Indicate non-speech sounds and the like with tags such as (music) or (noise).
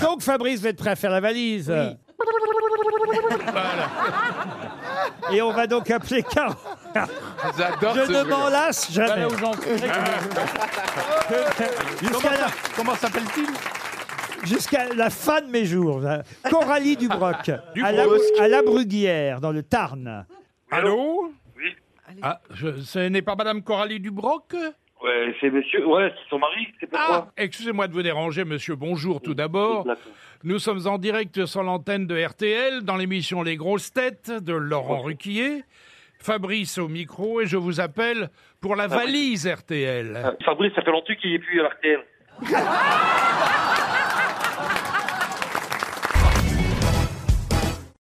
Donc Fabrice va être prêt à faire la valise. Et on va donc appeler Caro. J'adore Je ce ne jeu. m'en lasse jamais. Jusqu'à la, Comment s'appelle-t-il? Jusqu'à la fin de mes jours. Coralie Dubroc, Du à, la, Brosque. à la Bruguière, dans le Tarn. Allô? Oui. Ah, je, ce n'est pas Madame Coralie Dubroc? Ouais, c'est monsieur. Ouais, c'est son mari. C'est Ah, pourquoi excusez-moi de vous déranger, monsieur. Bonjour tout d'abord. Nous sommes en direct sur l'antenne de RTL dans l'émission Les Grosses Têtes de Laurent Ruquier. Fabrice au micro et je vous appelle pour la valise RTL. Fabrice, ça fait longtemps qu'il est plus à RTL. (laughs)